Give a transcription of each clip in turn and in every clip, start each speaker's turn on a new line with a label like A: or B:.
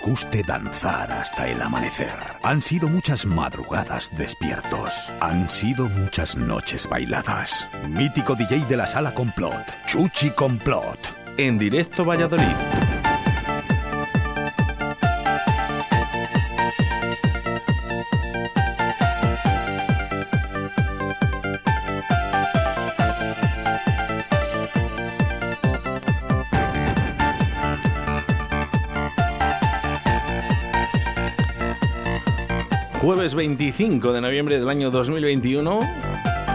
A: guste danzar hasta el amanecer. Han sido muchas madrugadas despiertos. Han sido muchas noches bailadas. Mítico DJ de la sala Complot, Chuchi Complot.
B: En directo Valladolid. Jueves 25 de noviembre del año 2021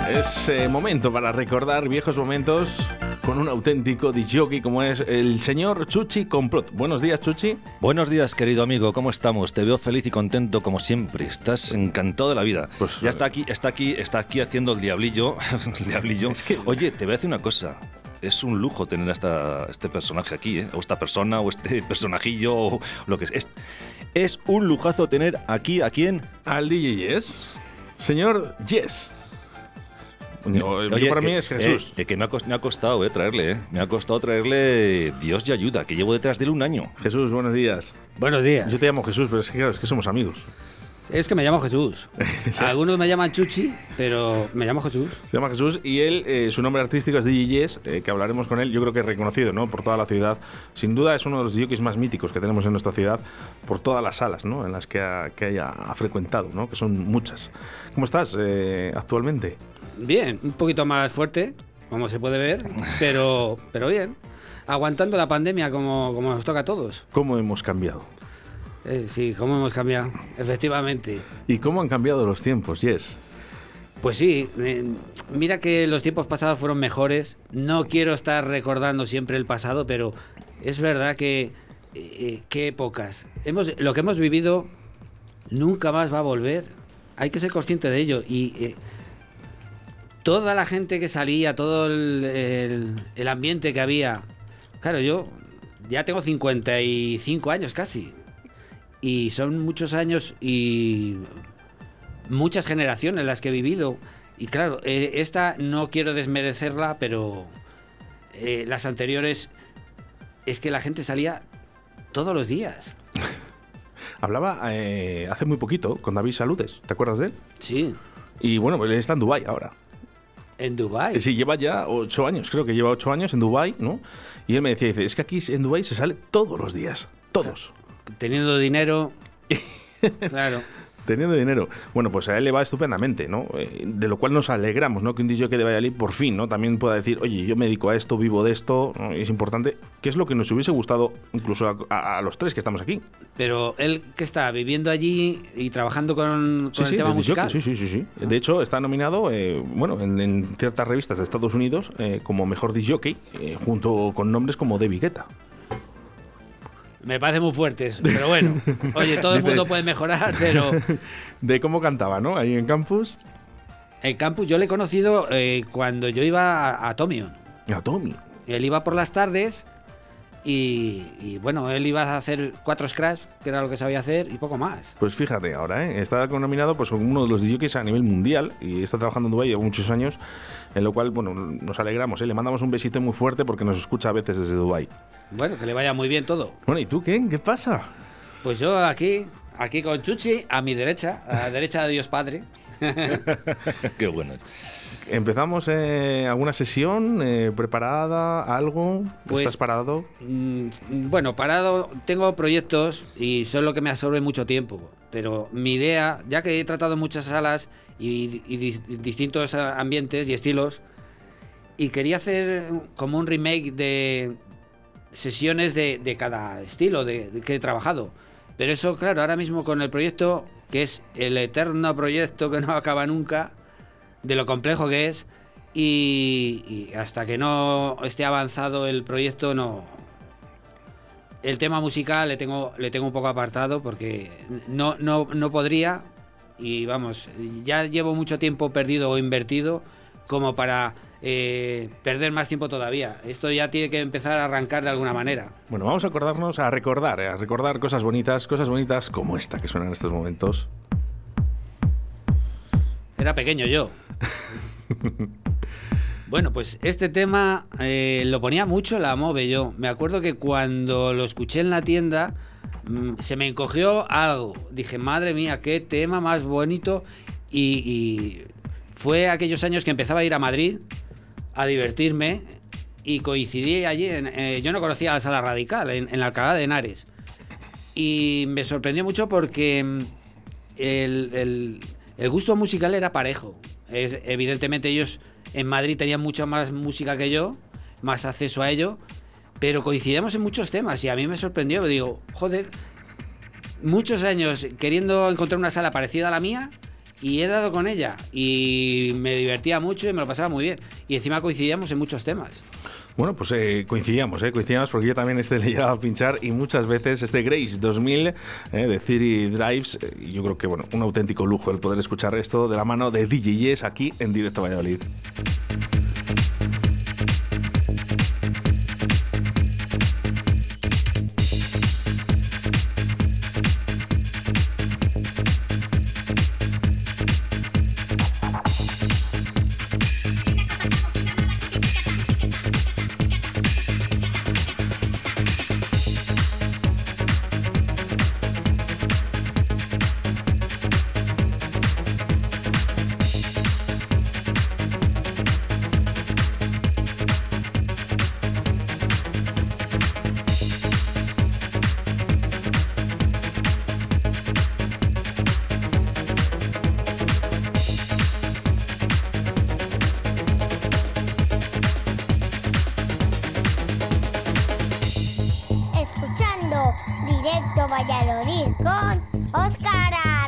B: es eh, momento para recordar viejos momentos con un auténtico disjockey como es el señor Chuchi Complot. Buenos días, Chuchi.
C: Buenos días, querido amigo. ¿Cómo estamos? Te veo feliz y contento como siempre. Estás encantado de la vida.
B: Pues,
C: ya está aquí, está aquí, está aquí haciendo el diablillo. el diablillo.
B: Es que-
C: Oye, te voy a decir una cosa. Es un lujo tener a esta, este personaje aquí, ¿eh? o esta persona, o este personajillo, o lo que es. es. Es un lujazo tener aquí a quién.
B: Al DJ Yes. Señor Yes. Yo- yo para
C: que-
B: mí es Jesús.
C: eh, que me ha, cos- me ha costado eh, traerle, eh. Me ha costado traerle Dios y ayuda, que llevo detrás de él un año.
B: Jesús, buenos días.
D: Buenos días.
B: Yo te llamo Jesús, pero es que, claro, es que somos amigos.
D: Es que me llamo Jesús. Algunos me llaman Chuchi, pero me llamo Jesús.
B: Se llama Jesús y él, eh, su nombre artístico es DJ Yes, eh, que hablaremos con él, yo creo que es reconocido ¿no? por toda la ciudad. Sin duda es uno de los DJs más míticos que tenemos en nuestra ciudad por todas las salas ¿no? en las que, ha, que haya ha frecuentado, ¿no? que son muchas. ¿Cómo estás eh, actualmente?
D: Bien, un poquito más fuerte, como se puede ver, pero, pero bien. Aguantando la pandemia como, como nos toca a todos.
B: ¿Cómo hemos cambiado?
D: Eh, sí, cómo hemos cambiado, efectivamente.
B: ¿Y cómo han cambiado los tiempos, Yes?
D: Pues sí, eh, mira que los tiempos pasados fueron mejores. No quiero estar recordando siempre el pasado, pero es verdad que eh, qué épocas. Hemos, lo que hemos vivido nunca más va a volver. Hay que ser consciente de ello. Y eh, toda la gente que salía, todo el, el- el ambiente que había. Claro, yo ya tengo 55 años casi. Y son muchos años y muchas generaciones las que he vivido. Y claro, eh, esta no quiero desmerecerla, pero eh, las anteriores es que la gente salía todos los días.
B: Hablaba eh, hace muy poquito con David Saludes, ¿te acuerdas de él?
D: Sí,
B: Y bueno, él está en Dubái ahora.
D: en Dubái.
B: Sí, lleva ya ocho años, creo que lleva ocho años en Dubái, ¿no? Y él me decía, dice, es que aquí en Dubái se sale todos los días, todos.
D: Teniendo dinero. claro.
B: Teniendo dinero. Bueno, pues a él le va estupendamente, ¿no? Eh, de lo cual nos alegramos, ¿no? Que un DJ de Valladolid por fin, ¿no? También pueda decir, oye, yo me dedico a esto, vivo de esto, es importante, que es lo que nos hubiese gustado incluso a, a- a los tres que estamos aquí.
D: Pero él que está viviendo allí y trabajando con, con
B: Sí,
D: el
B: sí,
D: tema
B: de
D: musical.
B: sí, sí, sí, sí. De hecho, está nominado, eh, bueno, en, en ciertas revistas de Estados Unidos eh, como mejor eh, junto con nombres como David Guetta.
D: Me parece muy fuerte eso. Pero bueno, oye, todo el mundo puede mejorar, pero
B: De cómo cantaba, ¿no? Ahí en campus.
D: el campus yo le he conocido eh, cuando yo iba a, a Tomion.
B: A Tommy.
D: Él iba por las tardes y, y, bueno, él iba a hacer cuatro scratch, que era lo que sabía hacer, y poco más.
B: Pues fíjate ahora, ¿eh? está nominado pues, como uno de los DJs a nivel mundial y está trabajando en Dubái lleva muchos años, en lo cual bueno, nos alegramos. ¿eh? Le mandamos un besito muy fuerte porque nos escucha a veces desde Dubái.
D: Bueno, que le vaya muy bien todo.
B: Bueno, ¿y tú qué? ¿Qué pasa?
D: Pues yo aquí, aquí con Chuchi, a mi derecha, a la derecha de Dios Padre.
C: Qué bueno.
B: ¿Empezamos eh, alguna sesión eh, preparada? ¿Algo?
D: Pues-
B: ¿Estás parado?
D: Mm, Bueno, parado, tengo proyectos y son lo que me absorbe mucho tiempo. Pero mi idea, ya que he tratado muchas salas y, y dis- distintos ambientes y estilos, y quería hacer como un remake de sesiones de, de cada estilo de, de que he trabajado. Pero eso, claro, ahora mismo con el proyecto, que es el eterno proyecto que no acaba nunca, de lo complejo que es, y, hasta que no esté avanzado el proyecto, no. El tema musical le tengo, le tengo un poco apartado porque no, no, no podría, y vamos, ya llevo mucho tiempo perdido o invertido como para eh, perder más tiempo todavía. Esto ya tiene que empezar a arrancar de alguna manera.
B: Bueno, vamos a acordarnos, a recordar, a recordar cosas bonitas, cosas bonitas como esta que suena en estos momentos.
D: Era pequeño yo. Bueno, pues este tema eh, lo ponía mucho la MOVE yo. Me acuerdo que cuando lo escuché en la tienda mm, se me encogió algo. Dije, madre mía, qué tema más bonito. Y, fue aquellos años que empezaba a ir a Madrid a divertirme y coincidí allí. Eh, yo no conocía la sala radical en, la Alcalá de Henares. Y me sorprendió mucho porque mm, el- el gusto musical era parejo. Es- evidentemente ellos en Madrid tenían mucha más música que yo, más acceso a ello, pero coincidíamos en muchos temas y a mí me sorprendió. Digo, joder, muchos años queriendo encontrar una sala parecida a la mía y he dado con ella y me divertía mucho y me lo pasaba muy bien. Y encima coincidíamos en muchos temas.
B: Bueno, pues eh, coincidíamos, eh, coincidíamos porque yo también este le llegaba a pinchar y muchas veces este Grace 2000 eh, de City Drives, eh, yo creo que bueno, un auténtico lujo el poder escuchar esto de la mano de DJ Yes aquí en Directo Valladolid.
E: Con Óscar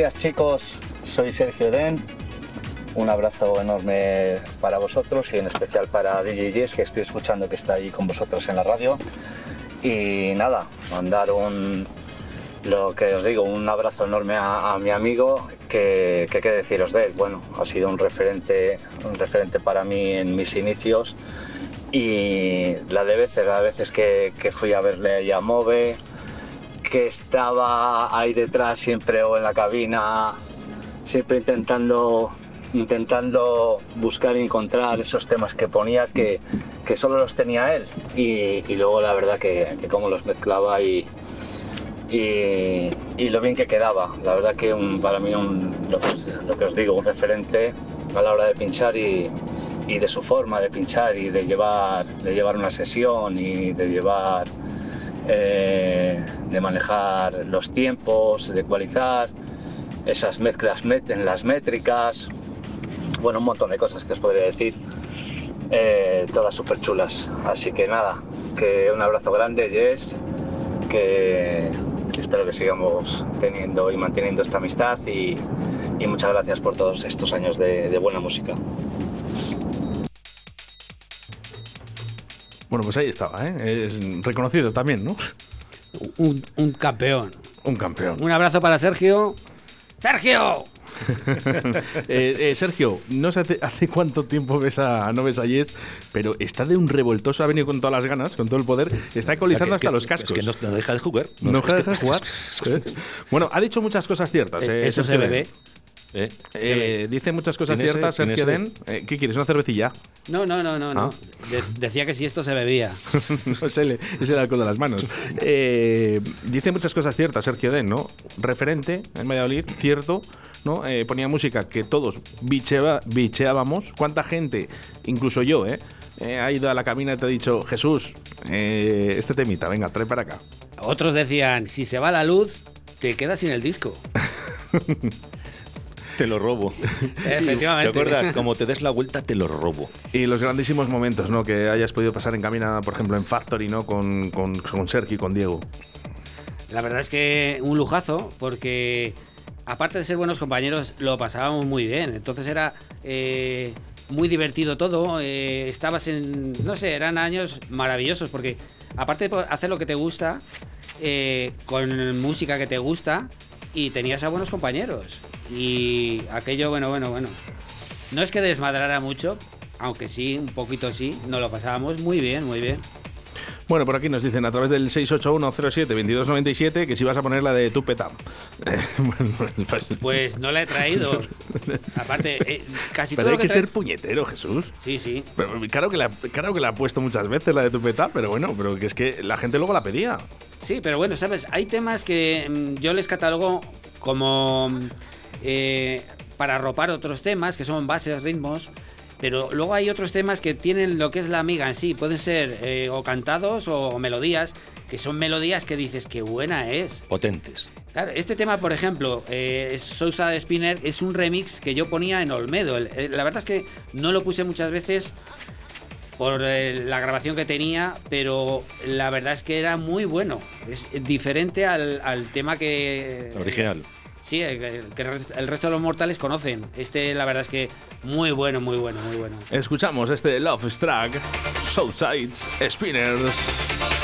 F: días chicos, soy Sergio Den. Un abrazo enorme para vosotros y en especial para DJ Jess, que estoy escuchando que está ahí con vosotros en la radio. Y nada, mandar un, lo que os digo, un abrazo enorme a, mi amigo, que, que qué deciros de él. Bueno, ha sido un referente, un referente para mí en mis inicios y la de veces, las veces que, fui a verle a Move, que estaba ahí detrás siempre o en la cabina, siempre intentando, intentando buscar y encontrar esos temas que ponía que, que solo los tenía él. Y, y luego la verdad que, que cómo los mezclaba y, y, y lo bien que quedaba. La verdad que para mí un, lo, lo que os digo, un referente a la hora de pinchar y, y de su forma de pinchar y de llevar, de llevar una sesión y de llevar, eh, de manejar los tiempos, de ecualizar esas mezclas en las métricas, bueno, un montón de cosas que os podría decir, eh, todas súper chulas. Así que nada, que un abrazo grande, Jess, que espero que sigamos teniendo y manteniendo esta amistad y, muchas gracias por todos estos años de buena música.
B: Bueno, pues ahí estaba, ¿eh? Es reconocido también, ¿no?
D: Un, un campeón.
B: Un campeón.
D: Un abrazo para Sergio. ¡Sergio!
B: Eh, eh, Sergio, no sé hace, hace cuánto tiempo ves a, no ves a Yes, pero está de un revoltoso, ha venido con todas las ganas, con todo el poder, está ecolizando
C: que-
B: hasta los
C: es
B: cascos.
C: que no, no deja de jugar.
B: No
C: es
B: deja de jugar. ¿eh? Bueno, ha dicho muchas cosas ciertas.
D: Eh,
B: eh,
D: Eso se bebe.
C: ¿Eh?
B: Eh, dice muchas cosas
C: ¿Tiene
B: ciertas,
C: ese?
B: Sergio
C: ¿Tiene
B: Den. Eh, ¿Qué quieres? ¿Una cervecilla?
D: No, no, no, no. no.
B: Ah.
D: De- decía que si esto se bebía.
B: no es el, es el alcohol de las manos. Eh, dice muchas cosas ciertas, Sergio Den, ¿no? Referente en Valladolid, cierto, ¿no? Eh, ponía música que todos bicheábamos. ¿Cuánta gente, incluso yo, ¿eh? Eh, ha ido a la cabina y te ha dicho, Jesús, eh, este temita, venga, trae para acá.
D: Otros decían, si se va la luz, te quedas sin el disco.
C: Te lo robo. ¿Te
D: Efectivamente.
C: acuerdas? Como te des la vuelta, te lo robo.
B: Y los grandísimos momentos, ¿no? Que hayas podido pasar en cabina, por ejemplo, en Factory, ¿no? Con, con, con Sergio y con Diego.
D: La verdad es que un lujazo, porque aparte de ser buenos compañeros, lo pasábamos muy bien. Entonces era eh, muy divertido todo. eh, estabas en. No sé, eran años maravillosos, porque aparte de hacer lo que te gusta, eh, con música que te gusta, y tenías a buenos compañeros. Y aquello, bueno, bueno, bueno. No es que desmadrara mucho, aunque sí, un poquito sí, nos lo pasábamos muy bien, muy bien.
B: Bueno, por aquí nos dicen a través del 681072297 que si vas a poner la de Tupetam. Eh, bueno, pues-
D: Pues no la he traído. Aparte, eh, casi
B: pero
D: todo
B: hay
D: lo
B: que ser puñetero, Jesús.
D: Sí, sí.
B: Pero, claro, que la, claro que la ha puesto muchas veces la de Tupetam, pero bueno, pero que es que la gente luego la pedía.
D: Sí, pero bueno, sabes, hay temas que mm, yo les catalogo como mm, eh, para arropar otros temas, que son bases, ritmos, pero luego hay otros temas que tienen lo que es la amiga en sí, pueden ser eh, o cantados o, melodías, que son melodías que dices que buena es.
C: Potentes.
D: Claro, este tema, por ejemplo, eh, Sousa de Spinner, es un remix que yo ponía en Olmedo. El- la verdad es que no lo puse muchas veces por eh, la grabación que tenía, pero la verdad es que era muy bueno. Es diferente al, al tema que...
C: Original.
D: Sí, que, el rest- el resto de los mortales conocen. Este, la verdad es que muy bueno, muy bueno, muy bueno.
B: Escuchamos este Love Struck, Southsides, Spinners.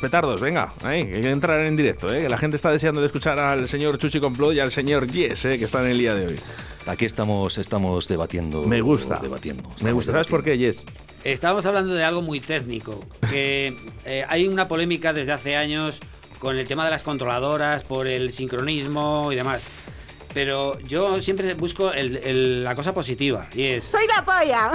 B: Petardos, venga, ahí, hay que entrar en directo, ¿eh? que la gente está deseando de escuchar al señor Chuchi Complot y al señor Yes, ¿eh? que están en el día de hoy.
C: Aquí estamos, estamos debatiendo.
B: Me gusta.
C: Debatiendo.
B: Me gusta. ¿Sabes por qué, Yes?
D: Estábamos hablando de algo muy técnico, que eh, hay una polémica desde hace años con el tema de las controladoras, por el sincronismo y demás. Pero yo siempre busco el- el- la cosa positiva y es...
G: ¡Soy la polla!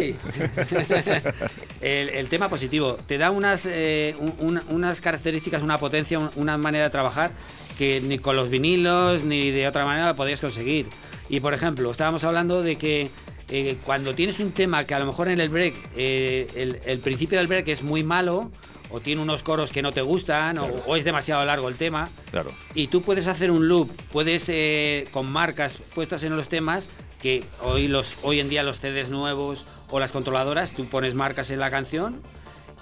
D: ¡Uy! el, el tema positivo. Te da unas, eh, un- una- unas características, una potencia, un- una manera de trabajar que ni con los vinilos ni de otra manera la podrías conseguir. Y por ejemplo, estábamos hablando de que eh, cuando tienes un tema que a lo mejor en el break, eh, el, el principio del break es muy malo, o tiene unos coros que no te gustan, o- o, es demasiado largo el tema,
C: Claro.
D: y tú puedes hacer un loop, puedes eh, con marcas puestas en los temas que hoy los hoy en día los CDs nuevos o las controladoras tú pones marcas en la canción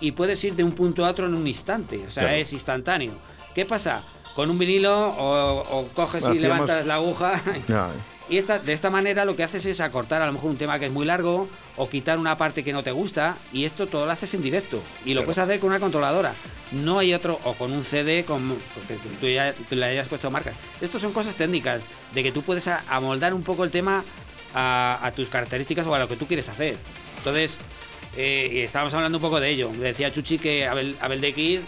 D: y puedes ir de un punto a otro en un instante, o sea
C: Claro.
D: es instantáneo. ¿Qué pasa? Con un vinilo o, o coges y levantas la aguja y esta, de esta manera lo que haces es acortar a lo mejor un tema que es muy largo o quitar una parte que no te gusta y esto todo lo haces en directo y lo puedes hacer con una controladora. No hay otro, o con un CD con, que tú ya tú le hayas puesto marcas. Estos son cosas técnicas de que tú puedes amoldar un poco el tema a, a tus características o a lo que tú quieres hacer. Entonces, eh, y estábamos hablando un poco de ello. Decía Chuchi que Abel, Abel de Kid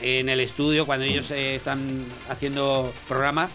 D: en el estudio, cuando ellos eh, están haciendo programa,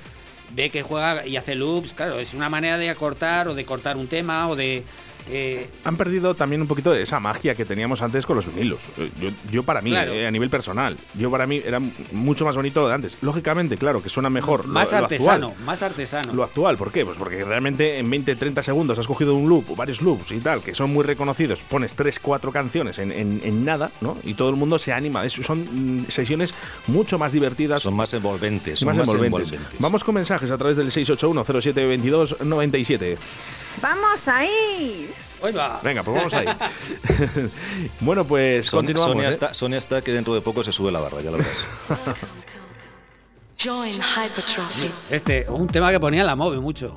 D: ve que juega y hace loops. Claro, es una manera de acortar o de cortar un tema o de. Eh,
B: Han perdido también un poquito de esa magia que teníamos antes con los vinilos. Eh, Yo, yo para mí,
D: Claro.
B: eh, a nivel personal, yo para mí era mucho más bonito lo de antes. Lógicamente, claro, que suena mejor. lo-
D: más
B: lo
D: artesano,
B: actual.
D: más artesano.
B: Lo actual, ¿por qué? Pues porque realmente en 20, 30 segundos has cogido un loop o varios loops y tal, que son muy reconocidos, pones 3, 4 canciones en, en- en nada, ¿no? Y todo el mundo se anima. Es- son mm, sesiones mucho más divertidas.
C: Son más envolventes. Son
B: más,
C: más,
B: envolventes.
C: envolventes.
B: Vamos con mensajes a través del 681-0722-97.
G: ¡Vamos ahí!
B: Venga, pues vamos ahí. bueno, pues
C: Son-
B: continuamos.
C: Sonia,
B: ¿eh?
C: está, Sonia está que dentro de poco se sube la barra, ya lo verás.
H: Join Hypertrophy.
D: Este, un tema que ponía la MOVE mucho.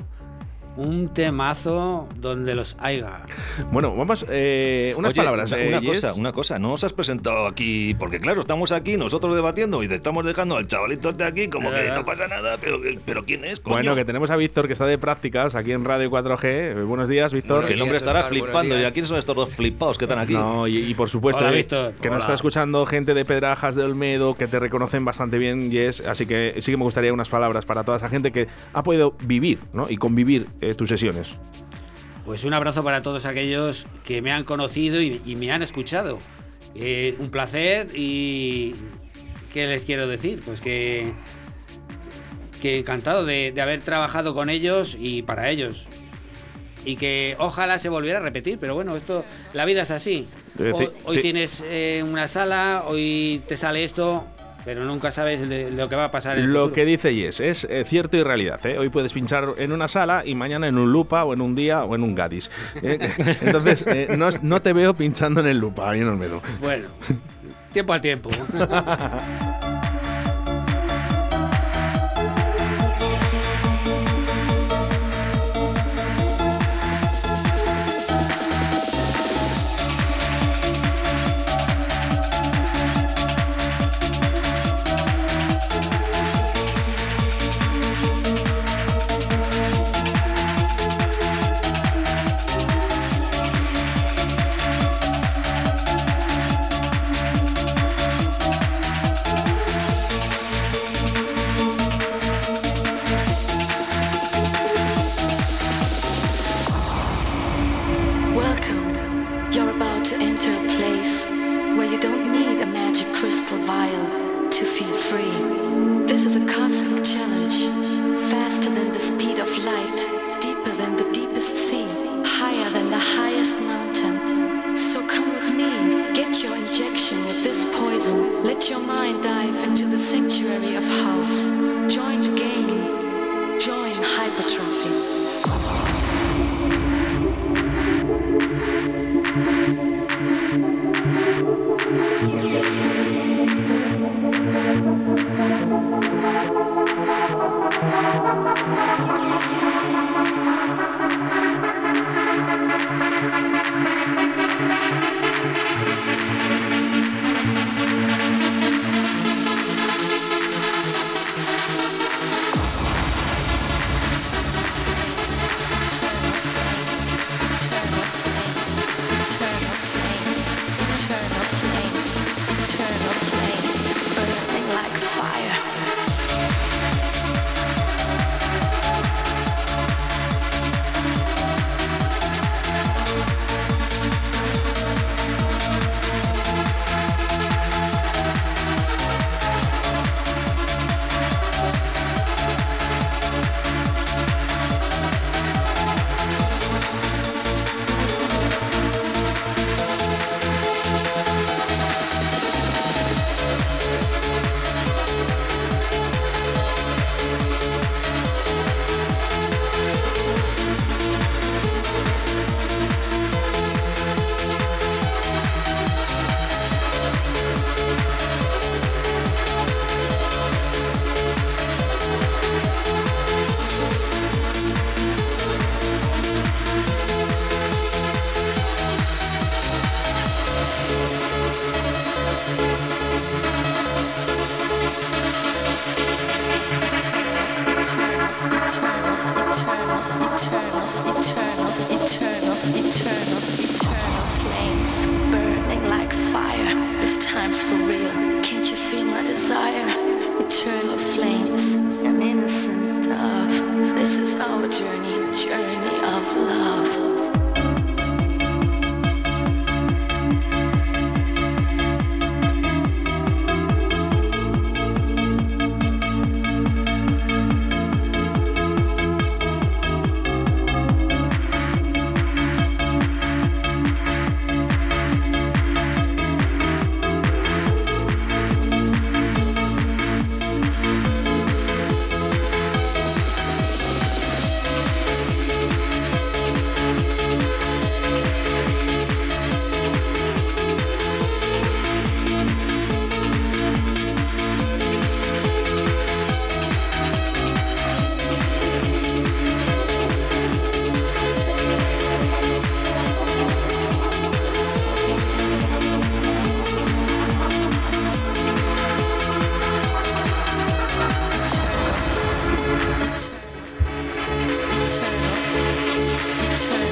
D: Un temazo donde los haiga.
B: Bueno, vamos, eh, unas
C: Oye,
B: palabras.
C: Una,
B: eh,
C: cosa, una cosa, no os has presentado aquí, porque claro, estamos aquí nosotros debatiendo y te estamos dejando al chavalito de aquí como que no pasa nada, pero, pero ¿quién es? Coño?
B: Bueno, que tenemos a Víctor que está de prácticas aquí en Radio 4G. Eh, buenos días, Víctor.
C: que el hombre estará
I: Oscar,
C: flipando. ¿Y a quiénes son estos dos flipados que están aquí?
B: No, y, y por supuesto
D: Hola,
B: eh,
D: Víctor.
B: que nos
D: Hola.
B: está escuchando gente de Pedrajas de Olmedo que te reconocen bastante bien, Yes. Así que sí que me gustaría unas palabras para toda esa gente que ha podido vivir ¿no? y convivir eh, tus sesiones.
D: Pues un abrazo para todos aquellos que me han conocido y, y me han escuchado. Eh, un placer y ¿qué les quiero decir? Pues que, que encantado de, de haber trabajado con ellos y para ellos. Y que ojalá se volviera a repetir, pero bueno, esto, la vida es así.
B: Eh,
D: Hoy, tienes eh, una sala, hoy te sale esto, pero nunca sabes de- lo que va a pasar en el
B: Lo
D: futuro.
B: que dice Yes es eh, cierto y realidad. ¿eh? Hoy puedes pinchar en una sala y mañana en un Lupa o en un día o en un Gadis. ¿eh? Entonces, eh, no, no te veo pinchando en el Lupa, ahí en Olmedo.
D: Bueno, tiempo al tiempo.
H: vial to feel free. This is a cosmic challenge, faster than the speed of light,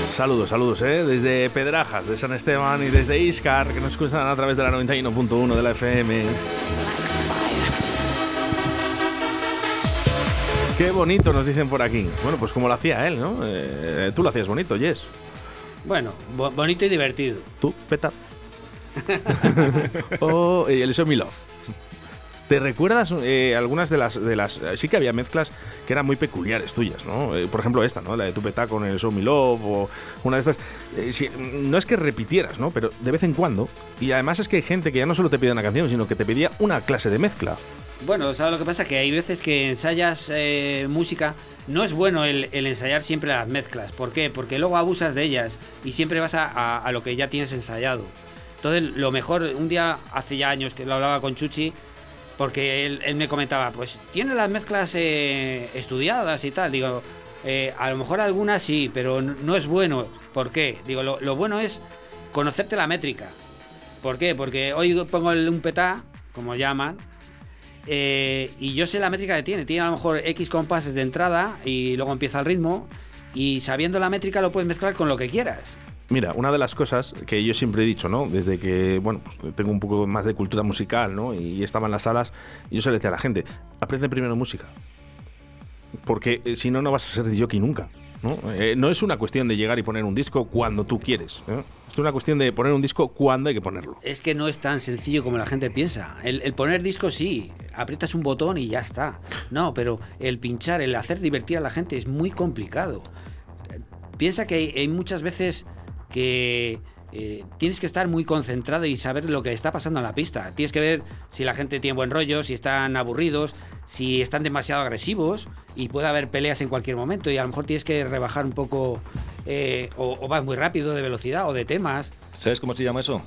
B: Saludos, saludos, ¿eh? Desde Pedrajas, de San Esteban y desde Iscar, que nos escuchan a través de la 91.1 de la FM. Qué bonito nos dicen por aquí. Bueno, pues como lo hacía él, ¿no? Eh, tú lo hacías bonito, Yes.
D: Bueno, bo- bonito y divertido.
B: Tú, peta. oh, el Show Me Love. ¿Te recuerdas eh, algunas de las, de las... Sí que había mezclas que eran muy peculiares tuyas, ¿no? Eh, por ejemplo esta, ¿no? La de Tu Peta con el Show Me Love o una de estas... eh, no es que repitieras, ¿no? Pero de vez en cuando. Y además es que hay gente que ya no solo te pide una canción, sino que te pedía una clase de mezcla.
D: Bueno, ¿sabes lo que pasa? Que hay veces que ensayas música, no es bueno el, el ensayar siempre las mezclas. ¿Por qué? Porque luego abusas de ellas y siempre vas a, a- a lo que ya tienes ensayado. Entonces, lo mejor, un día hace ya años que lo hablaba con Chuchi, porque él, me comentaba, pues tiene las mezclas eh, estudiadas y tal. Digo, eh, a lo mejor algunas sí, pero no es bueno. ¿Por qué? Digo, lo, lo bueno es conocerte la métrica. ¿Por qué? Porque hoy pongo el un petá, como llaman, eh, y yo sé la métrica que tiene. Tiene a lo mejor X compases de entrada y luego empieza el ritmo. Y sabiendo la métrica lo puedes mezclar con lo que quieras.
B: Mira, una de las cosas que yo siempre he dicho, ¿no? Desde que, bueno, pues tengo un poco más de cultura musical, ¿no? Y estaba en las salas, yo se le decía a la gente, aprende primero música. Porque eh, si no, no vas a ser jockey nunca. ¿no? Eh, no es una cuestión de llegar y poner un disco cuando tú quieres. ¿eh? Es una cuestión de poner un disco cuando hay que ponerlo.
D: Es que no es tan sencillo como la gente piensa. El, poner disco sí, aprietas un botón y ya está. No, pero el pinchar, el hacer divertir a la gente es muy complicado. Piensa que hay muchas veces que eh, tienes que estar muy concentrado y saber lo que está pasando en la pista. Tienes que ver si la gente tiene buen rollo, si están aburridos, si están demasiado agresivos y puede haber peleas en cualquier momento y a lo mejor tienes que rebajar un poco eh, o, o vas muy rápido de velocidad o de temas.
C: ¿Sabes cómo se llama eso?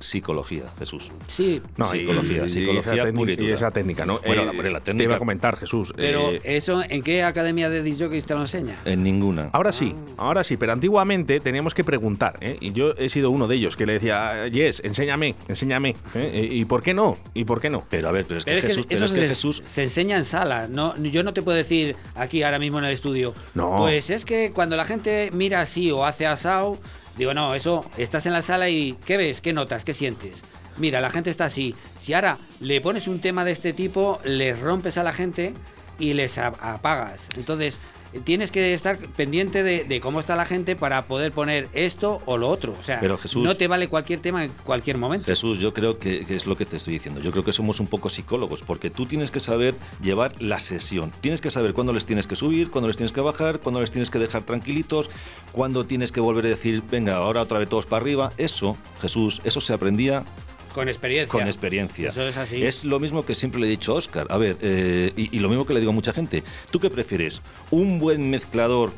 C: Psicología, Jesús.
D: Sí,
B: No, y-
C: Psicología,
B: y,
C: psicología
B: esa técnica-
C: pura y dura.
B: y esa técnica, ¿no?
C: Bueno,
B: Eh,
C: la- la
B: Te iba
C: técnica-
B: a comentar, Jesús.
D: Pero
B: eh,
D: eso, ¿en qué academia de disc te lo enseña?
C: En ninguna.
B: Ahora sí, ahora sí, pero antiguamente teníamos que preguntar, ¿eh? y yo he sido uno de ellos que le decía, Yes, enséñame, enséñame, ¿eh? ¿y por qué no? ¿Y por qué no?
C: Pero a ver, pero es que
D: Pero es que
C: Jesús, pero
D: eso
C: es que
D: se,
C: Jesús
D: se enseña en sala. No, yo no te puedo decir aquí ahora mismo en el estudio.
B: No.
D: Pues es que cuando la gente mira así o hace asado, digo, no, eso, estás en la sala y ¿qué ves? ¿Qué notas? ¿Qué sientes? Mira, la gente está así. Si ahora le pones un tema de este tipo, les rompes a la gente y les apagas. Entonces, tienes que estar pendiente de, de cómo está la gente para poder poner esto o lo otro. O sea,
C: Pero, Jesús-
D: no te vale cualquier tema en cualquier momento.
C: Jesús, yo creo que, que es lo que te estoy diciendo. Yo creo que somos un poco psicólogos, porque tú tienes que saber llevar la sesión. Tienes que saber cuándo les tienes que subir, cuándo les tienes que bajar, cuándo les tienes que dejar tranquilitos, cuándo tienes que volver a decir, venga, ahora otra vez todos para arriba. Eso, Jesús, eso se aprendía
D: Con experiencia.
C: con experiencia.
D: Eso es así.
C: Es lo mismo que siempre le he dicho a Oscar. A ver, eh, y, y lo mismo que le digo a mucha gente. ¿Tú qué prefieres? ¿Un buen mezclador?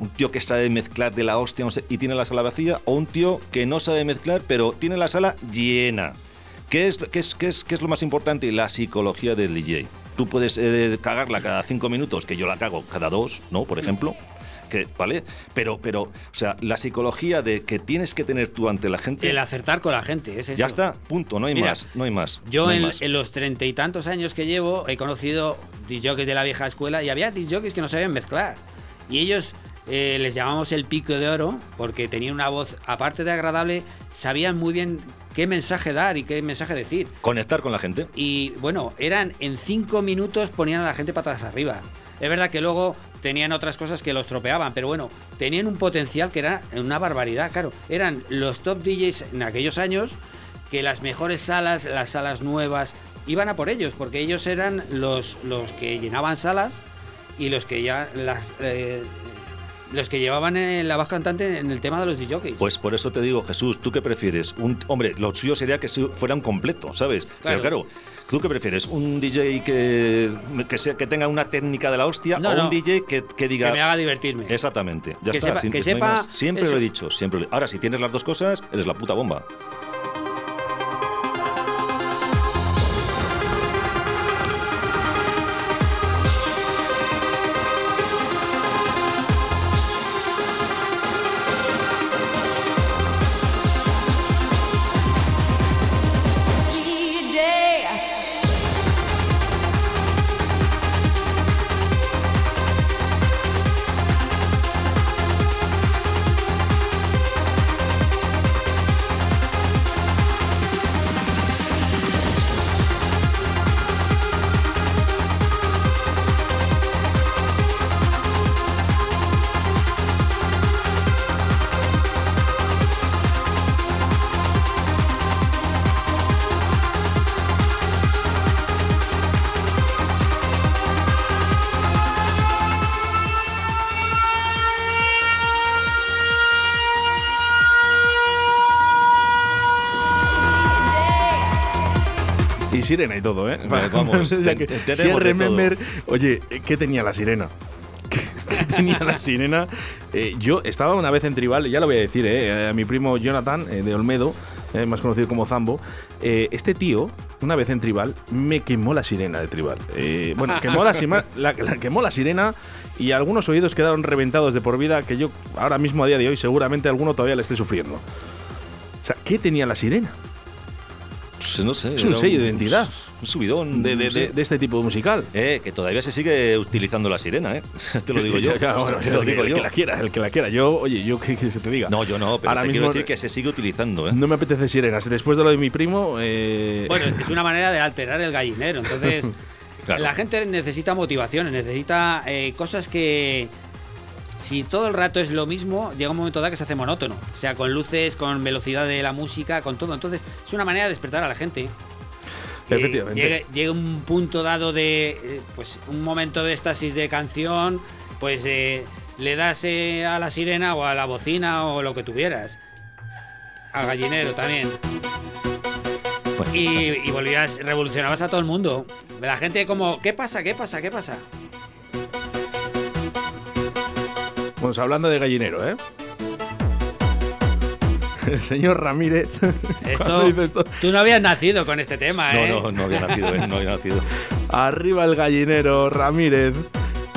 C: Un tío que sabe mezclar de la hostia no sé, y tiene la sala vacía, o un tío que no sabe mezclar, pero tiene la sala llena. ¿Qué es, qué es, qué es, qué es lo más importante? La psicología del DJ. Tú puedes eh, cagarla cada cinco minutos, que yo la cago cada dos, ¿no? Por ejemplo. Que, ¿Vale? Pero, pero, o sea, la psicología de que tienes que tener tú ante la gente.
D: El acertar con la gente, es eso.
C: ya está, punto, no hay
D: Mira,
C: más, no hay más.
D: Yo
C: no hay
D: en,
C: más.
D: en los treinta y tantos años que llevo he conocido disjockeys de la vieja escuela y había disjockeys que no sabían mezclar. Y ellos eh, les llamamos el pico de oro porque tenían una voz, aparte de agradable, sabían muy bien qué mensaje dar y qué mensaje decir.
C: Conectar con la gente.
D: Y bueno, eran en cinco minutos ponían a la gente patas arriba. Es verdad que luego tenían otras cosas que los tropeaban, pero bueno, tenían un potencial que era una barbaridad, claro. Eran los top DJs en aquellos años que las mejores salas, las salas nuevas, iban a por ellos, porque ellos eran los, los que llenaban salas y los que ya las eh, los que llevaban en la voz cantante en el tema de los DJs.
C: Pues por eso te digo, Jesús, ¿tú qué prefieres? Un, hombre, lo suyo sería que fuera un completo, ¿sabes? Pero claro, ¿tú qué prefieres? ¿Un DJ que, que, sea, que tenga una técnica de la hostia
D: No,
C: o
D: no.
C: un DJ que, que diga...
D: que me haga divertirme.
C: Exactamente, ya
D: Que
C: está.
D: sepa- que sepa.
C: Siempre lo he dicho, siempre lo- Ahora, si tienes las dos cosas, eres la puta bomba.
B: Y sirena y todo, ¿eh?
C: Vamos,
B: O sea que
C: te-
B: si Remember, oye, ¿qué tenía la sirena? ¿Qué, qué tenía la sirena? Eh, yo estaba una vez en Tribal, ya lo voy a decir, eh, a mi primo Jonathan eh, de Olmedo, eh, más conocido como Zambo. eh, este tío, una vez en Tribal, me quemó la sirena de Tribal. Eh, bueno, quemó la- la- quemó la sirena y algunos oídos quedaron reventados de por vida que yo ahora mismo a día de hoy seguramente alguno todavía le esté sufriendo. O sea, ¿qué tenía la sirena?
C: Pues no sé.
B: Es un sello de identidad.
C: Un subidón.
B: De, de-
C: no sé.
B: de- de este tipo de musical.
C: Eh, que todavía se sigue utilizando la sirena, ¿eh? Te lo digo yo.
B: Ya, ya, bueno,
C: te lo
B: el,
C: digo
B: que, el
C: yo.
B: que la quiera, el que la quiera. Yo, oye, yo que, que se te diga.
C: No, yo no, pero
B: Ahora
C: te
B: mismo
C: quiero decir que se sigue utilizando, ¿eh?
B: no me apetece sirenas. Después de lo de mi primo, eh,
D: Bueno, es una manera de alterar el gallinero. Entonces,
C: Claro.
D: la gente necesita motivaciones, necesita eh, cosas que. Si todo el rato es lo mismo, llega un momento dado que se hace monótono. O sea, con luces, con velocidad de la música, con todo. Entonces, es una manera de despertar a la gente.
B: Efectivamente.
D: Llega un punto dado de. eh, Pues un momento de éxtasis de canción, pues eh, le das eh, a la sirena o a la bocina o lo que tuvieras. Al gallinero también.
C: Bueno.
D: Y, y volvías, revolucionabas a todo el mundo. La gente como, ¿qué pasa? ¿Qué pasa? ¿Qué pasa?
B: Bueno, hablando de gallinero, ¿eh? El señor Ramírez.
D: Esto,
B: esto,
D: tú no habías nacido con este tema, ¿eh?
C: No, no, no había nacido, ¿eh? No había nacido.
B: Arriba el gallinero, Ramírez.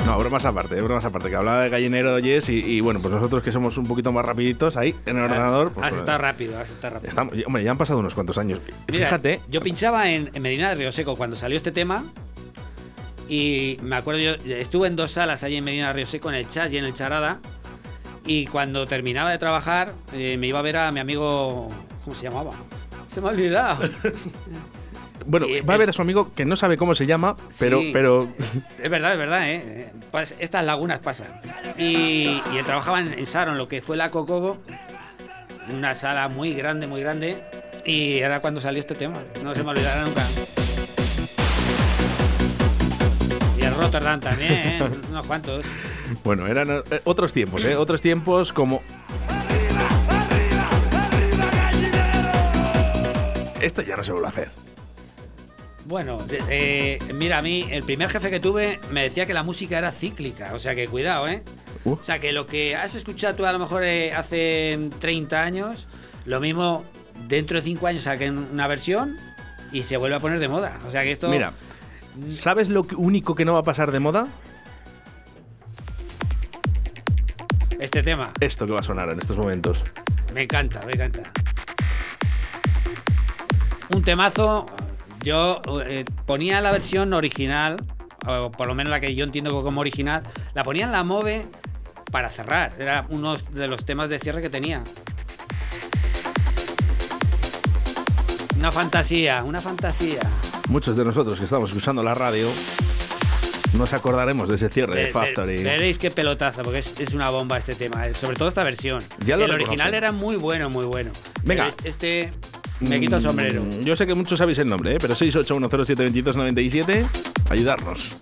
B: No, bromas aparte, bromas aparte. Que hablaba de gallinero, Yes, y, y bueno, pues nosotros que somos un poquito más rapiditos ahí en el ordenador. Pues,
D: has
B: bueno,
D: estado rápido, has estado rápido.
B: estamos, hombre, ya han pasado unos cuantos años.
D: Mira,
B: Fíjate,
D: Yo pinchaba en, en Medina de Río Seco cuando salió este tema. Y me acuerdo, yo estuve en dos salas allí en Medina Río Seco, en el Chas y en el Charada. Y cuando terminaba de trabajar, eh, me iba a ver a mi amigo. ¿Cómo se llamaba? Se me ha olvidado.
B: bueno,
D: y-
B: va a ver a su amigo que no sabe cómo se llama, pero,
D: Sí.
B: pero
D: Es verdad, es verdad, ¿eh? Eh, pues estas lagunas pasan. Y, y él trabajaba en, en Saron, lo que fue la Cocogo, una sala muy grande, muy grande. Y era cuando salió este tema. No se me olvidará nunca. Rotterdam también, ¿eh? Unos cuantos.
B: bueno, eran eh, otros tiempos, ¿eh? Otros tiempos como. Esto ya no se vuelve a hacer.
D: Bueno, eh, mira, a mí, el primer jefe que tuve me decía que la música era cíclica. O sea que cuidado, ¿eh?
B: Uh.
D: O sea que lo que has escuchado tú a lo mejor eh, hace 30 años, lo mismo dentro de 5 años saquen una versión y se vuelve a poner de moda. O sea que esto.
B: Mira, ¿sabes lo único que no va a pasar de moda?
D: Este tema,
B: Esto que va a sonar en estos momentos.
D: me encanta, me encanta. Un temazo, yo eh, ponía la versión original, o por lo menos la que yo entiendo como original, la ponía en la MOVE para cerrar. Era uno de los temas de cierre que tenía. Una fantasía, una fantasía.
B: Muchos de nosotros que estamos escuchando la radio nos acordaremos de ese cierre de Factory.
D: Veréis qué pelotazo, porque es, es una bomba este tema, eh, sobre todo esta versión.
B: Ya lo
D: el original era muy bueno, muy bueno.
B: Venga.
D: Pero Este me quito el sombrero.
B: Mm, Yo sé que muchos sabéis el nombre, ¿eh? pero 681072297, ayudarnos.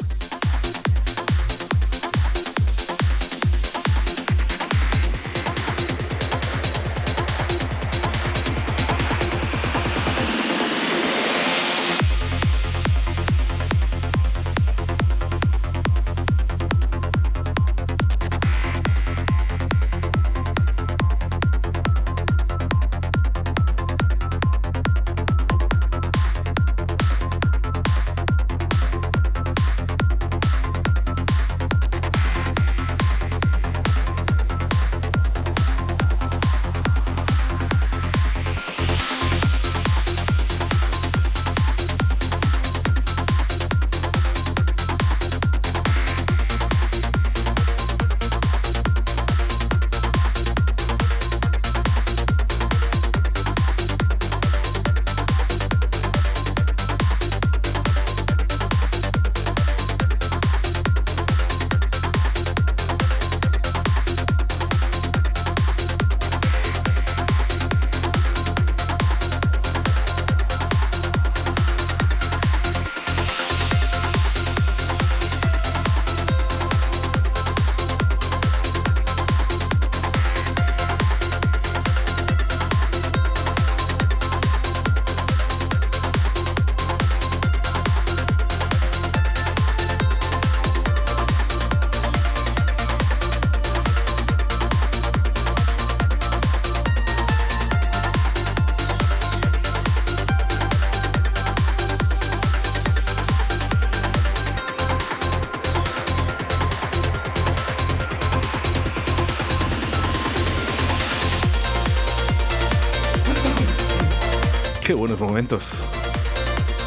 B: Momentos.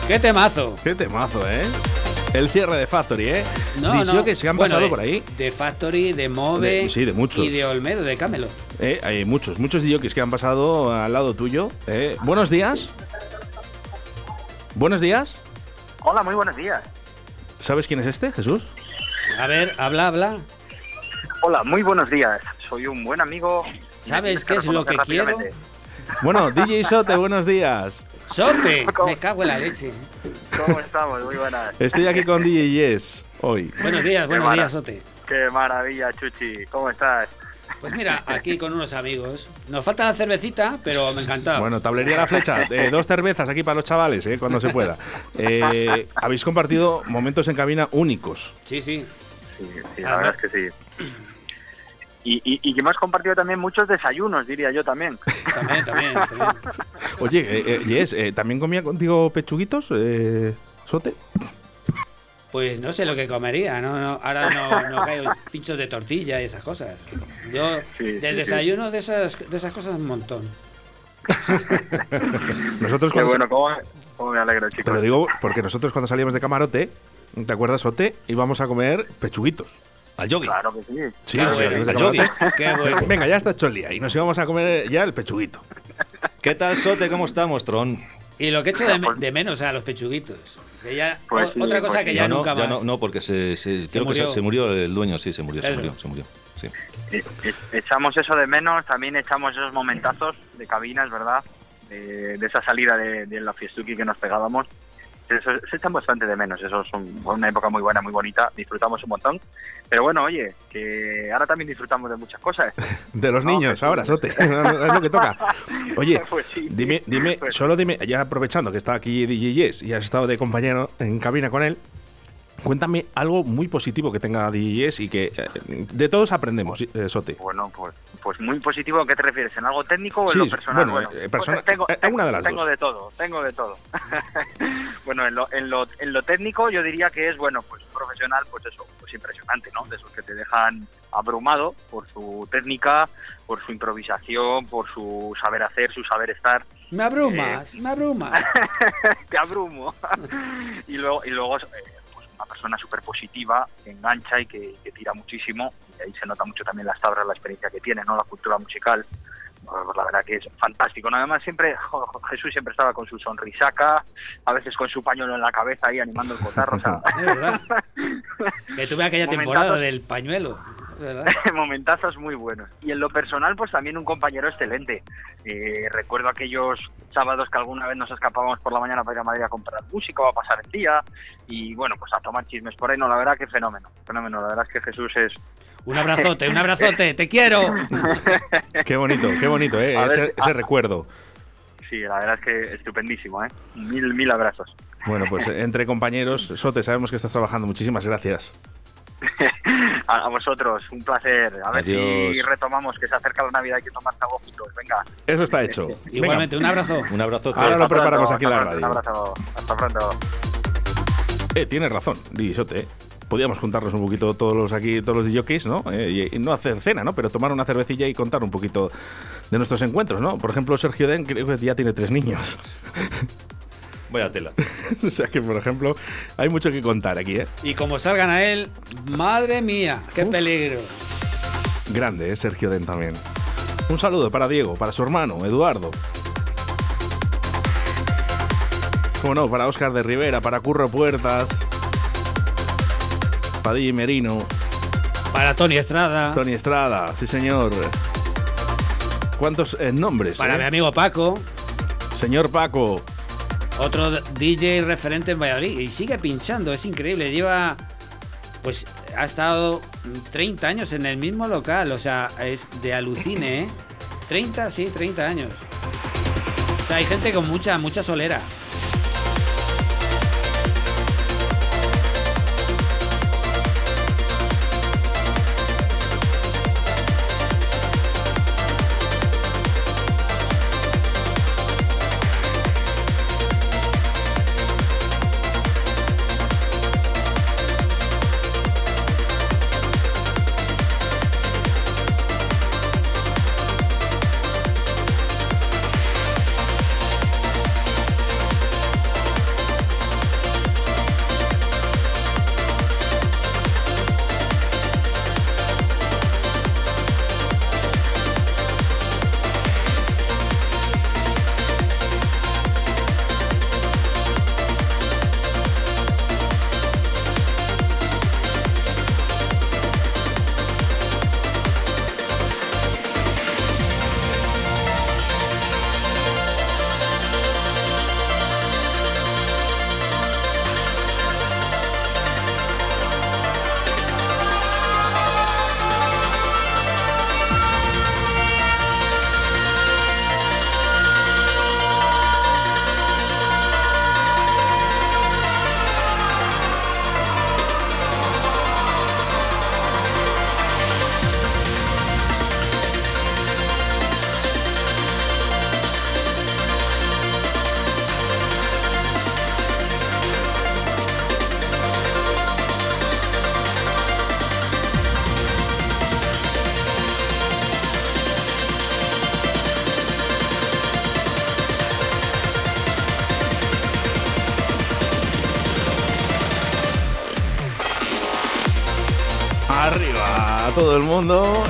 D: ¡Qué temazo!
B: Qué temazo, ¿eh? El cierre de Factory, ¿eh?
D: No, no.
B: que han
D: Bueno,
B: pasado
D: de-
B: por ahí.
D: De Factory, de Move.
B: De- sí, de muchos.
D: Y de Olmedo, de Camelot.
B: Eh, hay muchos, muchos DJs que han pasado al lado tuyo. eh. Buenos días. Buenos días.
I: Hola, muy buenos días.
B: ¿Sabes quién es este, Jesús?
D: A ver, habla, habla.
I: Hola, muy buenos días. Soy un buen amigo.
D: ¿Sabes qué es lo que quiero?
B: Bueno, DJ Sote, buenos días.
D: ¡Sote! Me cago en la leche.
I: ¿Cómo estamos? Muy buenas.
B: Estoy aquí con DJ Yes hoy.
D: Buenos días, buenos días, Sote.
I: Qué maravilla, Chuchi. ¿Cómo estás?
D: Pues mira, aquí con unos amigos. Nos falta la cervecita, pero me encanta.
B: Bueno, tablería La Flecha, eh, dos cervezas aquí para los chavales, eh, cuando se pueda. Eh, habéis compartido momentos en cabina únicos.
D: Sí, sí.
I: Sí, sí, la verdad es que sí. Y, y, y que hemos compartido también muchos desayunos, diría yo también.
D: También, también. también.
B: Oye, eh, eh, Yes, eh, ¿también comía contigo pechuguitos, eh, Sote?
D: Pues no sé lo que comería, ¿no? no ahora no, no caigo pinchos de tortilla y esas cosas. Yo,
I: Sí,
D: del
I: sí.
D: desayuno de esas, de esas cosas, un montón.
B: Nosotros
I: Qué
B: cuando
I: bueno, cómo, cómo me alegro,
B: Te lo digo porque nosotros cuando salíamos de camarote, ¿te acuerdas, Sote? Íbamos a comer pechuguitos.
C: Al yogi.
I: Claro que sí.
B: Sí,
D: Qué
B: sí,
D: bueno.
C: Al yogi.
B: camarote.
D: Qué bueno.
B: Venga, ya está hecho el día. Y nos íbamos a comer ya el pechuguito.
C: ¿Qué tal, Sote? ¿Cómo estamos, Tron?
D: Y lo que echo de, de menos a los pechuguitos. Que ya,
I: Pues sí,
D: otra cosa
I: pues
D: que
I: sí.
D: ya
C: no,
D: nunca
C: ya
D: más.
C: no, no, porque se, se- creo que
D: murió.
C: se, se murió el dueño, sí, se murió, se murió, se murió. Sí.
I: E- e- Echamos eso de menos, también echamos esos momentazos de cabinas, ¿verdad? De, de esa salida de, de la fiestuki que nos pegábamos. Eso, se echan bastante de menos, eso es un- una época muy buena, muy bonita, disfrutamos un montón. Pero bueno, oye, que ahora también disfrutamos de muchas cosas.
B: De los
I: No,
B: niños,
I: pues
B: ahora. Sote. es lo que toca. Oye,
I: Pues sí.
B: dime, dime,
I: Pues-
B: solo dime, ya aprovechando que está aquí DJ Yes y has estado de compañero en cabina con él, cuéntame algo muy positivo que tenga DJ Yes y que eh, de todos aprendemos, eh, Sote.
I: Bueno, pues, pues muy positivo. ¿A qué te refieres? ¿En algo técnico o
B: Sí,
I: en lo personal?
B: bueno, eh,
I: pues
B: persona-
I: tengo,
B: eh, alguna de las
I: tengo
B: dos.
I: de todo, tengo de todo. bueno, en lo, en, lo, en lo técnico yo diría que es, bueno, pues un profesional, pues eso, pues impresionante, ¿no? De esos que te dejan abrumado por su técnica, por su improvisación, por su saber hacer, su saber estar.
D: Me abrumas, me abrumas.
I: te abrumo. y luego, y luego una persona súper positiva, que engancha y que, que tira muchísimo. Y ahí se nota mucho también las tablas, la experiencia que tiene, ¿no? La cultura musical. Pues, la verdad que es fantástico. ¿no? Además, siempre jo, Jesús siempre estaba con su sonrisaca, a veces con su pañuelo en la cabeza ahí animando el cotarro. o sea,
D: Es verdad. Que tuve aquella temporada del pañuelo.
I: momentazos muy buenos. Y en lo personal, pues también un compañero excelente. Eh, recuerdo aquellos sábados que alguna vez nos escapábamos por la mañana para ir a Madrid a comprar música o a pasar el día. Y bueno, pues a tomar chismes por ahí. No, la verdad que fenómeno. Fenómeno. La verdad es que Jesús es.
D: Un abrazote, un abrazote, te quiero.
B: Qué bonito, qué bonito, ¿eh?
I: Ver,
B: ese, ese recuerdo.
I: Sí, la verdad es que estupendísimo, ¿eh? Mil, mil abrazos.
B: Bueno, pues eh, entre compañeros, Sote, sabemos que estás trabajando. Muchísimas gracias.
I: A, vosotros, un placer. A ver si
C: Adiós.
I: retomamos que se acerca la Navidad y que tomarse algo juntos. Venga.
B: Eso está hecho.
D: Igualmente, un abrazo.
C: Un abrazo.
B: Ahora lo preparamos
I: pronto,
B: aquí en la radio.
I: Un abrazo. Hasta pronto.
B: Eh, tienes razón, Digisote. ¿eh? Podíamos juntarnos un poquito todos los aquí, todos los jockeys, ¿no? Eh, y, y no hacer cena, ¿no? Pero tomar una cervecilla y contar un poquito de nuestros encuentros, ¿no? Por ejemplo, Sergio Den creo que ya tiene tres niños.
C: Vaya tela.
B: o sea que, por ejemplo, hay mucho que contar aquí, ¿eh?
D: Y como salgan a él, madre mía, qué peligro.
B: Grande, ¿eh? Sergio Den también. Un saludo para Diego, para su hermano, Eduardo. Como no, para Óscar de Rivera, para Curro Puertas, Padilla y Merino,
D: Para Tony Estrada,
B: Tony Estrada, sí señor. ¿Cuántos eh, nombres?
D: para
B: eh?
D: mi amigo Paco,
B: Señor Paco,
D: otro DJ referente en Valladolid. Y sigue pinchando, es increíble. Lleva, pues, ha estado 30 años en el mismo local. O sea, es de alucine, ¿eh? 30, sí, 30 años. O sea, hay gente con mucha, mucha solera.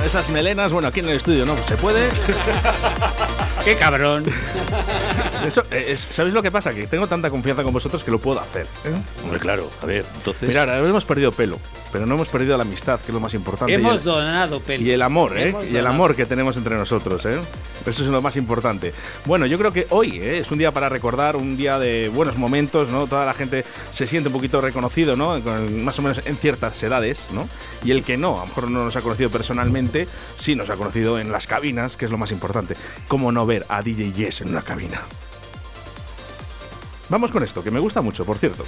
B: Esas melenas, bueno, aquí en el estudio no se puede.
D: ¡Qué cabrón!
B: Eso, eh, es- ¿Sabéis lo que pasa? Que tengo tanta confianza con vosotros que lo puedo hacer. ¿eh?
C: Hombre, claro, a ver, entonces.
B: Mira, ahora hemos perdido pelo, pero no hemos perdido la amistad, que es lo más importante. y el-
D: Hemos donado pelo.
B: Y el amor, ¿eh?
D: Hemos
B: Y el
D: donado.
B: amor que tenemos entre nosotros, ¿eh? Eso es lo más importante. Bueno, yo creo que hoy ¿eh? es un día para recordar, un día de buenos momentos, ¿no? Toda la gente se siente un poquito reconocido, ¿no? Más o menos en ciertas edades, ¿no? Y el que no, a lo mejor no nos ha conocido personalmente, sí nos ha conocido en las cabinas, que es lo más importante. ¿Cómo no ver a DJ Yes en una cabina? Vamos con esto, que me gusta mucho, por cierto.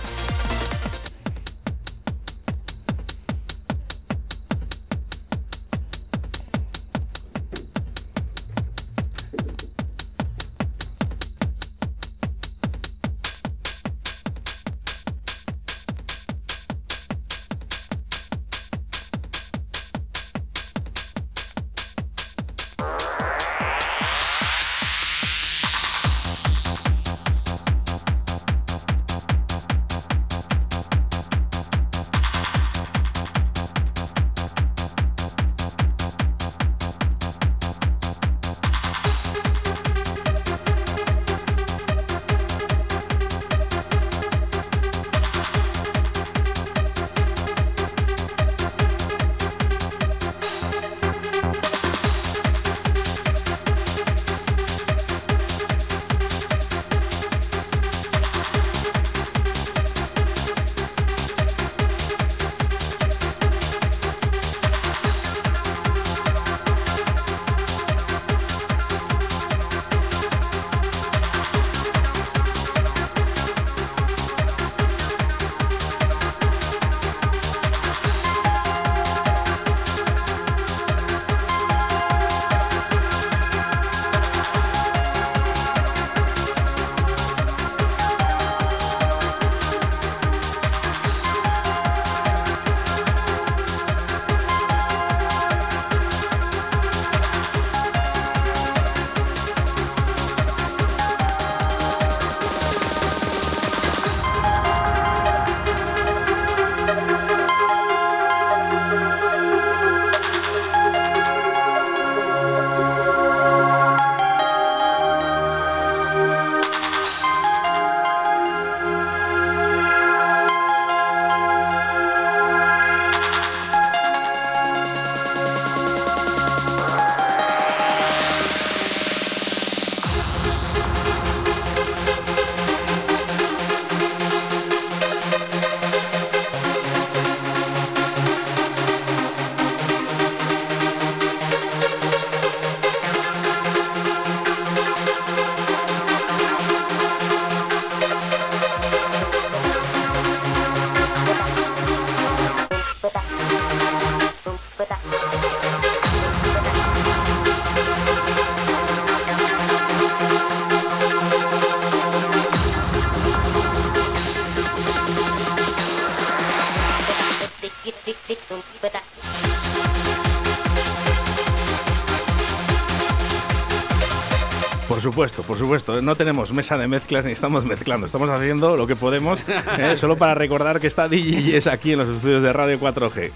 B: Supuesto, por supuesto. No tenemos mesa de mezclas ni estamos mezclando. Estamos haciendo lo que podemos eh, solo para recordar que está DJ es aquí en los estudios de Radio 4G.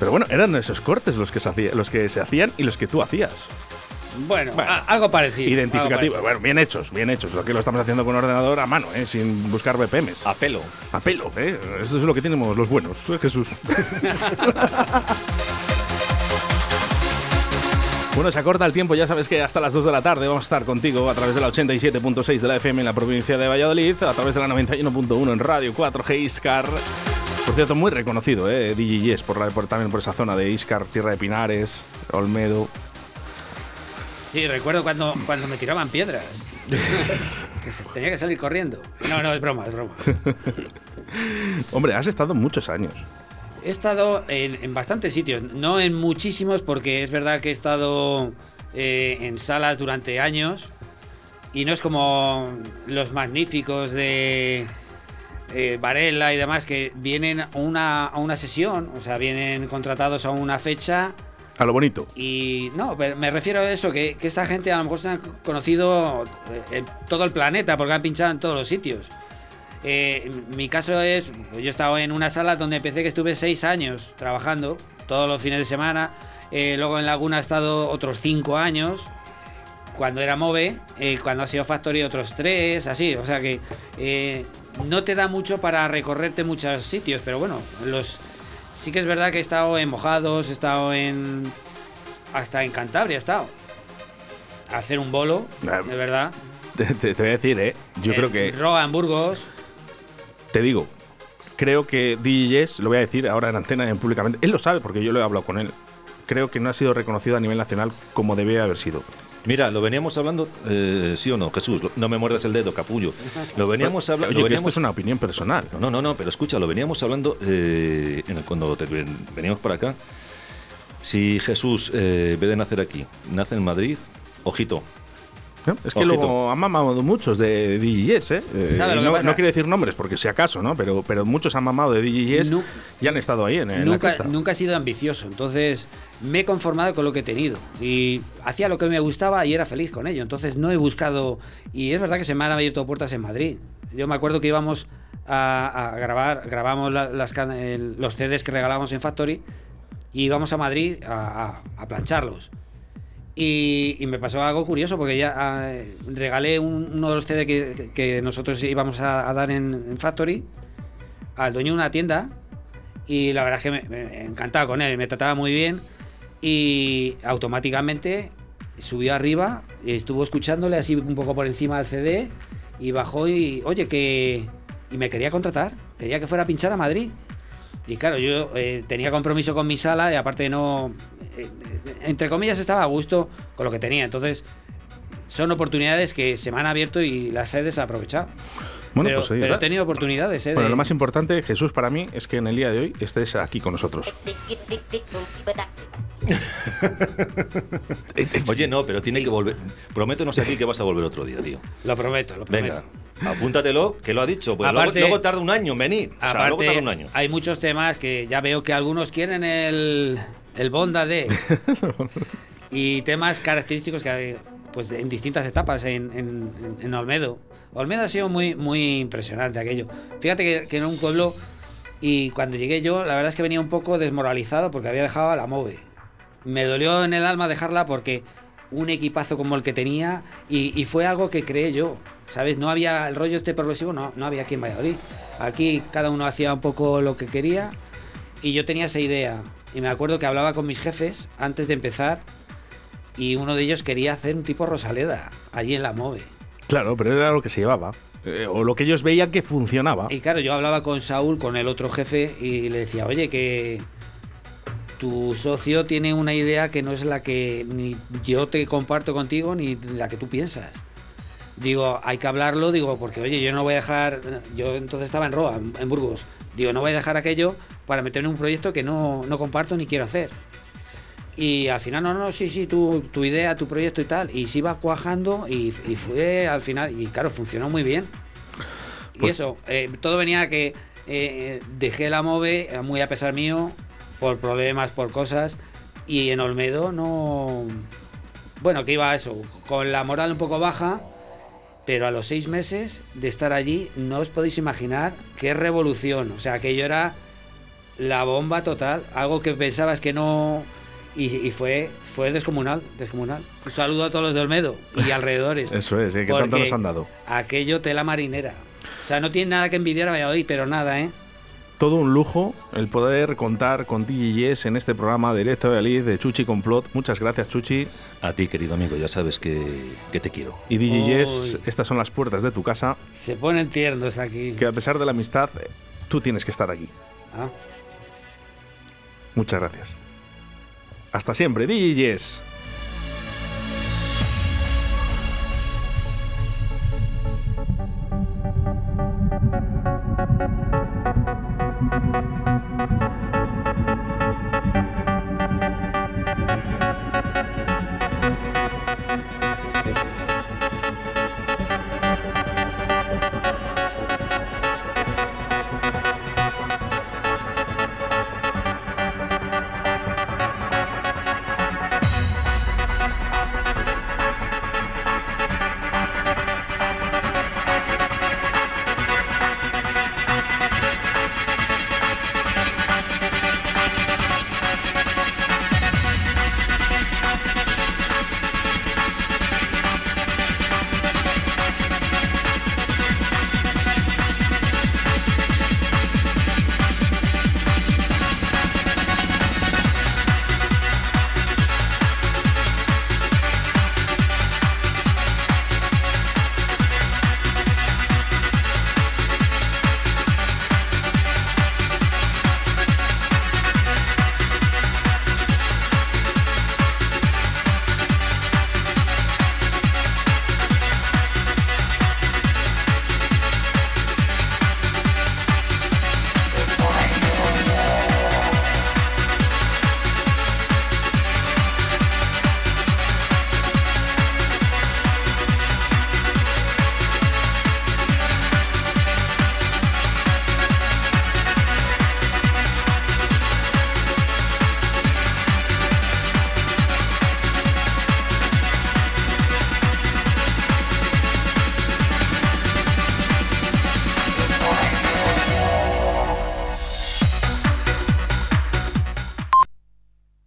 B: Pero bueno, eran esos cortes los que se, hacía- los que se hacían y los que tú hacías.
D: Bueno, algo parecido.
B: Identificativo.
D: algo
B: Bueno, bien hechos, bien hechos. Lo que lo estamos haciendo con ordenador a mano, eh, sin buscar BPMs.
C: A pelo.
B: A pelo, ¿eh? Eso es lo que tenemos los buenos, eh, Jesús. Bueno, se acorta el tiempo, ya sabes que hasta las 2 de la tarde vamos a estar contigo a través de la 87.6 de la FM en la provincia de Valladolid, a través de la 91.1 en Radio 4G Iscar. Por cierto, muy reconocido, ¿eh? DJ Yes, por, la- por- también por esa zona de Iscar, Tierra de Pinares, Olmedo.
D: Sí, recuerdo cuando, cuando me tiraban piedras. que se- tenía que salir corriendo. No, no, es broma, es broma.
B: Hombre, has estado muchos años.
D: He estado en, en bastantes sitios, no en muchísimos, porque es verdad que he estado eh, en salas durante años y no es como los magníficos de eh, Varela y demás que vienen a una, a una sesión, o sea, vienen contratados a una fecha
B: A lo bonito.
D: y no, pero me refiero a eso, que, que esta gente a lo mejor se han conocido eh, en todo el planeta porque han pinchado en todos los sitios. Eh, mi caso es, pues yo he estado en una sala donde empecé que estuve seis años trabajando, todos los fines de semana. Eh, luego en Laguna he estado otros cinco años, cuando era Move, eh, cuando ha sido Factory otros tres, así. O sea que no te da mucho para recorrerte muchos sitios, pero bueno, los sí que es verdad que he estado en Mojados, he estado en... hasta en Cantabria he estado. A hacer un bolo,
B: Ah,
D: de verdad.
B: Te, te- te voy a decir, ¿eh? Yo creo que,
D: Roa, en Burgos.
B: Te digo, creo que DJs, lo voy a decir ahora en antena, en públicamente, él lo sabe porque yo lo he hablado con él. Creo que no ha sido reconocido a nivel nacional como debía haber sido.
C: Mira, lo veníamos hablando, eh, sí o no, Jesús, no me muerdas el dedo, capullo. Lo veníamos hablando.
B: Oye, que esto es una opinión personal.
C: No, no, no, pero escucha, lo veníamos hablando eh, en el- cuando te- ven- veníamos para acá. Si Jesús, eh, en vez de nacer aquí, nace en Madrid, ojito.
B: ¿No? Es que
C: Ojito.
B: luego han mamado muchos de DJs, ¿eh? Eh,
D: ¿Sabe lo
B: no, no quiero decir nombres porque si acaso, ¿no? Pero, pero muchos han mamado de DJs
D: Nu-
B: y han estado ahí en, en la
D: nunca,
B: cresta.
D: nunca he sido ambicioso, entonces me he conformado con lo que he tenido y hacía lo que me gustaba y era feliz con ello. Entonces no he buscado y es verdad que se me han abierto puertas en Madrid. Yo me acuerdo que íbamos a, a grabar, grabamos la- las, los CDs que regalábamos en Factory y íbamos a Madrid a, a- a plancharlos. Y, me pasó algo curioso porque ya ah, regalé un- uno de los CD que, nosotros íbamos a, dar en, Factory al dueño de una tienda y la verdad es que me, encantaba con él, me trataba muy bien y automáticamente subió arriba estuvo escuchándole así un poco por encima del CD y bajó y, oye, que... Y me quería contratar, quería que fuera a pinchar a Madrid. Y claro, yo eh, tenía compromiso con mi sala y aparte no... eh, entre comillas estaba a gusto con lo que tenía. Entonces, son oportunidades que se me han abierto y las he desaprovechado.
B: Bueno,
D: pero,
B: pues ahí
D: pero he tenido oportunidades, ¿eh?
B: Bueno,
D: de-
B: lo más importante, Jesús, para mí, es que en el día de hoy estés aquí con nosotros.
C: Oye, no, pero tiene que volver. Prométenos aquí que vas a volver otro día, tío.
D: Lo prometo, lo prometo.
C: Venga, apúntatelo, que lo ha dicho. Pues luego-
D: Aparte-
C: luego, tarda un año en venir. O sea, luego
D: Aparte,
C: tarda un año.
D: hay muchos temas que ya veo que algunos quieren el, el Bonda y temas característicos que hay pues, en distintas etapas en, en- en Olmedo. Olmedo ha sido muy, muy impresionante aquello. Fíjate que, que era un pueblo y cuando llegué yo, la verdad es que venía un poco desmoralizado porque había dejado a la MOVE. Me dolió en el alma dejarla porque un equipazo como el que tenía y, y fue algo que creé yo. ¿Sabes? No había el rollo este progresivo, no, no había aquí en Valladolid. Aquí cada uno hacía un poco lo que quería y yo tenía esa idea. Y me acuerdo que hablaba con mis jefes antes de empezar y uno de ellos quería hacer un tipo Rosaleda allí en la MOVE.
B: Claro, pero era lo que se llevaba. eh, o lo que ellos veían que funcionaba.
D: Y claro, yo hablaba con Saúl, con el otro jefe, y le decía, oye, que tu socio tiene una idea que no es la que ni yo te comparto contigo ni la que tú piensas. Digo, hay que hablarlo, digo, porque oye, yo no voy a dejar, yo entonces estaba en Roa, en- en Burgos, digo, no voy a dejar aquello para meterme en un proyecto que no, no comparto ni quiero hacer. Y al final, no, no, sí, sí, tu, tu idea, tu proyecto y tal. Y se iba cuajando y, y fue al final, y claro, funcionó muy bien. Y
B: Pues-
D: eso, eh, todo venía a que eh, dejé la MOVE eh, muy a pesar mío, por problemas, por cosas. Y en Olmedo no. Bueno, que iba a eso, con la moral un poco baja. Pero a los seis meses de estar allí, no os podéis imaginar qué revolución. O sea, aquello era la bomba total. Algo que pensabas que no. Y, y fue, fue descomunal, descomunal. Un saludo a todos los de Olmedo y alrededores.
B: Eso es, eh, que tanto nos han dado.
D: Aquello tela marinera. O sea, no tiene nada que envidiar a Valladolid, pero nada, ¿eh?
B: Todo un lujo el poder contar con DJs en este programa de Directo de Valladolid de Chuchi Complot. Muchas gracias, Chuchi.
C: A ti, querido amigo, ya sabes que, que te quiero.
B: Y DJs, estas son las puertas de tu casa,
D: Se ponen tiernos aquí.
B: que a pesar de la amistad, tú tienes que estar aquí.
D: Ah.
B: Muchas gracias. Hasta siempre, DJs.
E: Thank